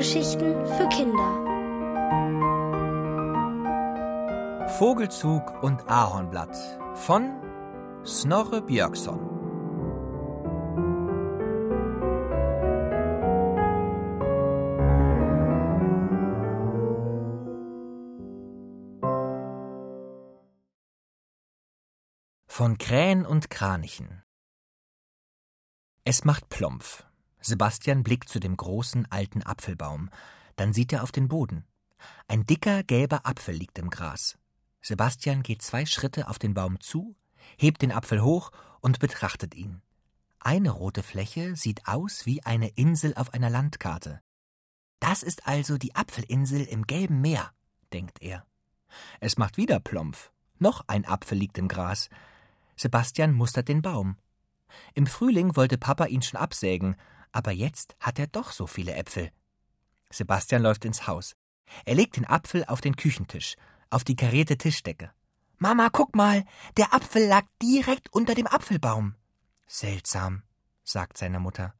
Hörgeschichten für Kinder. Vogelzug und Ahornblatt von Snorre Björkson. Von Krähen und Kranichen. Es macht Plompf. Sebastian blickt zu dem großen alten Apfelbaum. Dann sieht er auf den Boden. Ein dicker gelber Apfel liegt im Gras. Sebastian geht zwei Schritte auf den Baum zu, hebt den Apfel hoch und betrachtet ihn. Eine rote Fläche sieht aus wie eine Insel auf einer Landkarte. Das ist also die Apfelinsel im gelben Meer, denkt er. Es macht wieder Plompf. Noch ein Apfel liegt im Gras. Sebastian mustert den Baum. Im Frühling wollte Papa ihn schon absägen, aber jetzt hat er doch so viele Äpfel. Sebastian läuft ins Haus. Er legt den Apfel auf den Küchentisch, auf die karierte Tischdecke. Mama, guck mal, der Apfel lag direkt unter dem Apfelbaum. Seltsam, sagt seine Mutter.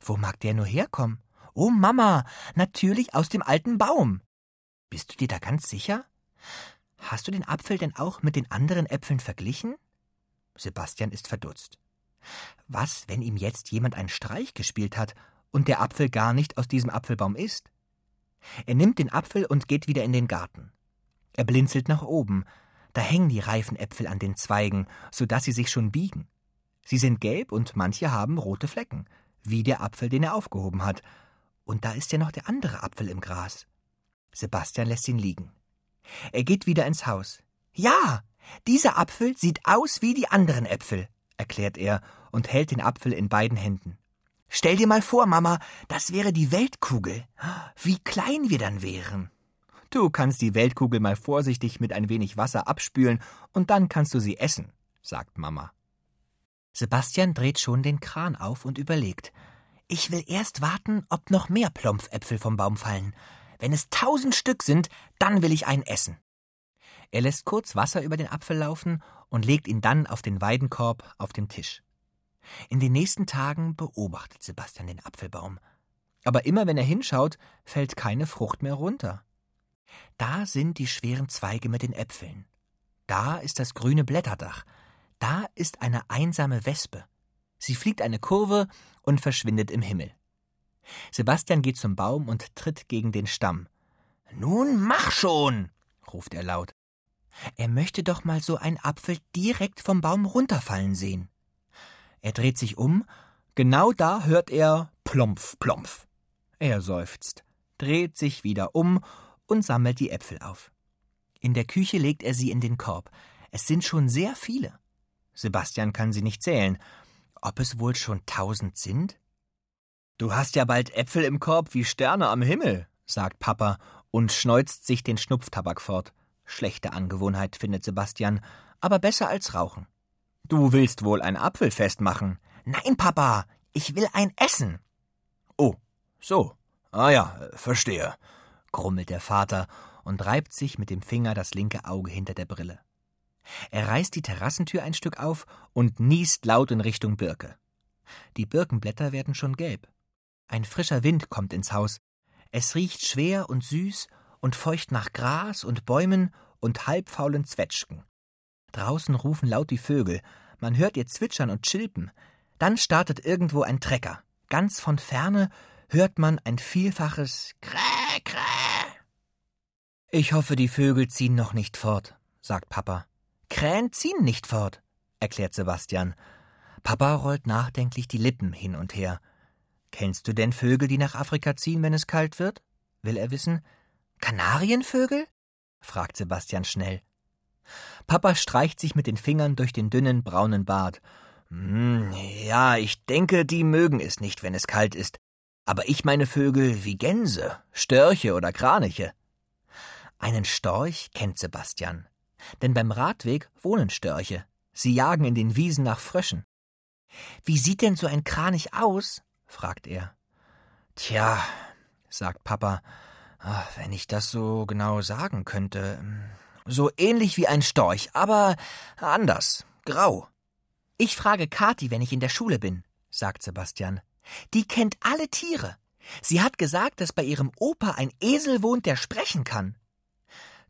Wo mag der nur herkommen? Oh Mama, natürlich aus dem alten Baum. Bist du dir da ganz sicher? Hast du den Apfel denn auch mit den anderen Äpfeln verglichen? Sebastian ist verdutzt. Was, wenn ihm jetzt jemand einen Streich gespielt hat und der Apfel gar nicht aus diesem Apfelbaum ist? Er nimmt den Apfel und geht wieder in den Garten. Er blinzelt nach oben. Da hängen die reifen Äpfel an den Zweigen, so dass sie sich schon biegen. Sie sind gelb und manche haben rote Flecken, wie der Apfel, den er aufgehoben hat. Und da ist ja noch der andere Apfel im Gras. Sebastian lässt ihn liegen. Er geht wieder ins Haus. Ja, dieser Apfel sieht aus wie die anderen Äpfel, erklärt er und hält den Apfel in beiden Händen. Stell dir mal vor, Mama, das wäre die Weltkugel. Wie klein wir dann wären. Du kannst die Weltkugel mal vorsichtig mit ein wenig Wasser abspülen und dann kannst du sie essen, sagt Mama. Sebastian dreht schon den Kran auf und überlegt. Ich will erst warten, ob noch mehr Plompfäpfel vom Baum fallen. Wenn es tausend Stück sind, dann will ich einen essen. Er lässt kurz Wasser über den Apfel laufen und legt ihn dann auf den Weidenkorb auf dem Tisch. In den nächsten Tagen beobachtet Sebastian den Apfelbaum. Aber immer wenn er hinschaut, fällt keine Frucht mehr runter. Da sind die schweren Zweige mit den Äpfeln. Da ist das grüne Blätterdach. Da ist eine einsame Wespe. Sie fliegt eine Kurve und verschwindet im Himmel. Sebastian geht zum Baum und tritt gegen den Stamm. Nun mach schon, ruft er laut. Er möchte doch mal so einen Apfel direkt vom Baum runterfallen sehen. Er dreht sich um, genau da hört er Plompf, Plompf. Er seufzt, dreht sich wieder um und sammelt die Äpfel auf. In der Küche legt er sie in den Korb. Es sind schon sehr viele. Sebastian kann sie nicht zählen. Ob es wohl schon tausend sind? Du hast ja bald Äpfel im Korb wie Sterne am Himmel, sagt Papa und schneuzt sich den Schnupftabak fort. Schlechte Angewohnheit, findet Sebastian, aber besser als Rauchen. Du willst wohl ein Apfelfest machen? Nein, Papa, ich will ein Essen. Oh, so. Ah ja, verstehe, grummelt der Vater und reibt sich mit dem Finger das linke Auge hinter der Brille. Er reißt die Terrassentür ein Stück auf und niest laut in Richtung Birke. Die Birkenblätter werden schon gelb. Ein frischer Wind kommt ins Haus. Es riecht schwer und süß und feucht nach Gras und Bäumen und halbfaulen Zwetschgen. Draußen rufen laut die Vögel, man hört ihr zwitschern und chilpen. Dann startet irgendwo ein Trecker. Ganz von ferne hört man ein vielfaches Kräh, Kräh. Ich hoffe, die Vögel ziehen noch nicht fort, sagt Papa. Krähen ziehen nicht fort, erklärt Sebastian. Papa rollt nachdenklich die Lippen hin und her. Kennst du denn Vögel, die nach Afrika ziehen, wenn es kalt wird? will er wissen. Kanarienvögel? fragt Sebastian schnell. Papa streicht sich mit den Fingern durch den dünnen braunen Bart. Hm, ja, ich denke, die mögen es nicht, wenn es kalt ist. Aber ich meine Vögel wie Gänse, Störche oder Kraniche. Einen Storch kennt Sebastian. Denn beim Radweg wohnen Störche. Sie jagen in den Wiesen nach Fröschen. Wie sieht denn so ein Kranich aus? fragt er. Tja, sagt Papa, Ach, wenn ich das so genau sagen könnte. So ähnlich wie ein Storch, aber anders, grau. Ich frage Kathi, wenn ich in der Schule bin, sagt Sebastian. Die kennt alle Tiere. Sie hat gesagt, dass bei ihrem Opa ein Esel wohnt, der sprechen kann.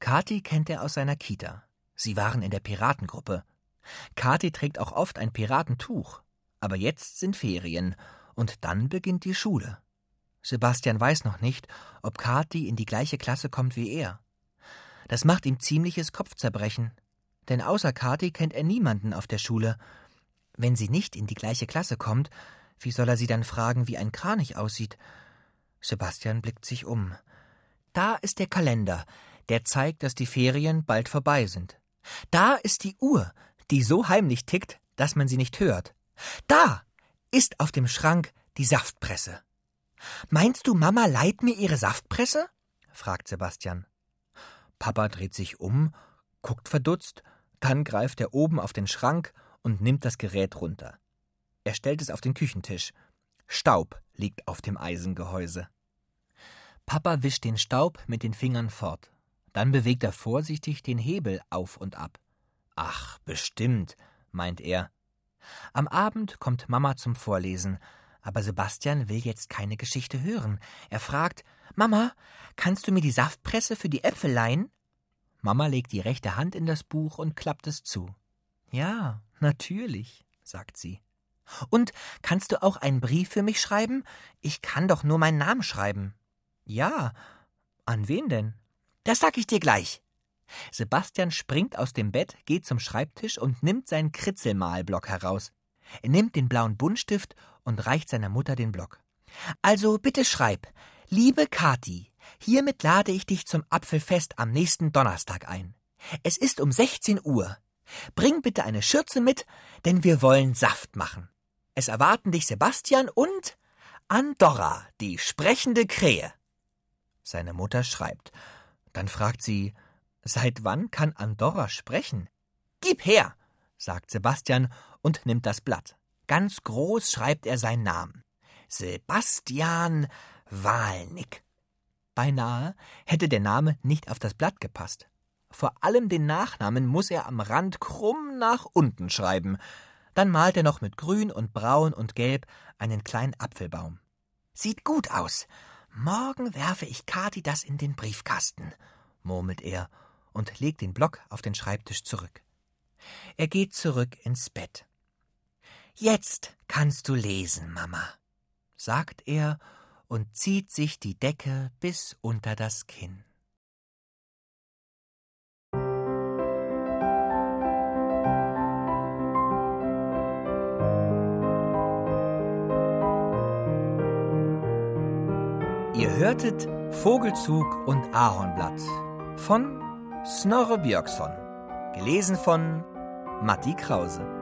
Kathi kennt er aus seiner Kita. Sie waren in der Piratengruppe. Kathi trägt auch oft ein Piratentuch. Aber jetzt sind Ferien und dann beginnt die Schule. Sebastian weiß noch nicht, ob Kathi in die gleiche Klasse kommt wie er. Das macht ihm ziemliches Kopfzerbrechen, denn außer Kathi kennt er niemanden auf der Schule. Wenn sie nicht in die gleiche Klasse kommt, wie soll er sie dann fragen, wie ein Kranich aussieht? Sebastian blickt sich um. Da ist der Kalender, der zeigt, dass die Ferien bald vorbei sind. Da ist die Uhr, die so heimlich tickt, dass man sie nicht hört. Da ist auf dem Schrank die Saftpresse. Meinst du, Mama leiht mir ihre Saftpresse? fragt Sebastian. Papa dreht sich um, guckt verdutzt, dann greift er oben auf den Schrank und nimmt das Gerät runter. Er stellt es auf den Küchentisch. Staub liegt auf dem Eisengehäuse. Papa wischt den Staub mit den Fingern fort. Dann bewegt er vorsichtig den Hebel auf und ab. Ach, bestimmt, meint er. Am Abend kommt Mama zum Vorlesen, aber Sebastian will jetzt keine Geschichte hören. Er fragt Mama, kannst du mir die Saftpresse für die Äpfel leihen? Mama legt die rechte Hand in das Buch und klappt es zu. Ja, natürlich, sagt sie. Und kannst du auch einen Brief für mich schreiben? Ich kann doch nur meinen Namen schreiben. Ja. An wen denn? Das sag ich dir gleich. Sebastian springt aus dem Bett, geht zum Schreibtisch und nimmt seinen Kritzelmalblock heraus. Er nimmt den blauen Buntstift und reicht seiner Mutter den Block. Also bitte schreib. Liebe Kathi, hiermit lade ich dich zum Apfelfest am nächsten Donnerstag ein. Es ist um 16 Uhr. Bring bitte eine Schürze mit, denn wir wollen Saft machen. Es erwarten dich Sebastian und Andorra, die sprechende Krähe. Seine Mutter schreibt. Dann fragt sie, seit wann kann Andorra sprechen? Gib her, sagt Sebastian und nimmt das Blatt. Ganz groß schreibt er seinen Namen. Sebastian Walnick. Beinahe hätte der Name nicht auf das Blatt gepasst. Vor allem den Nachnamen muss er am Rand krumm nach unten schreiben. Dann malt er noch mit Grün und Braun und Gelb einen kleinen Apfelbaum. Sieht gut aus. Morgen werfe ich Kathi das in den Briefkasten, murmelt er und legt den Block auf den Schreibtisch zurück. Er geht zurück ins Bett. Jetzt kannst du lesen, Mama, sagt er und zieht sich die Decke bis unter das Kinn. Ihr hörtet Vogelzug und Ahornblatt von Snorre Björksson, gelesen von Matti Krause.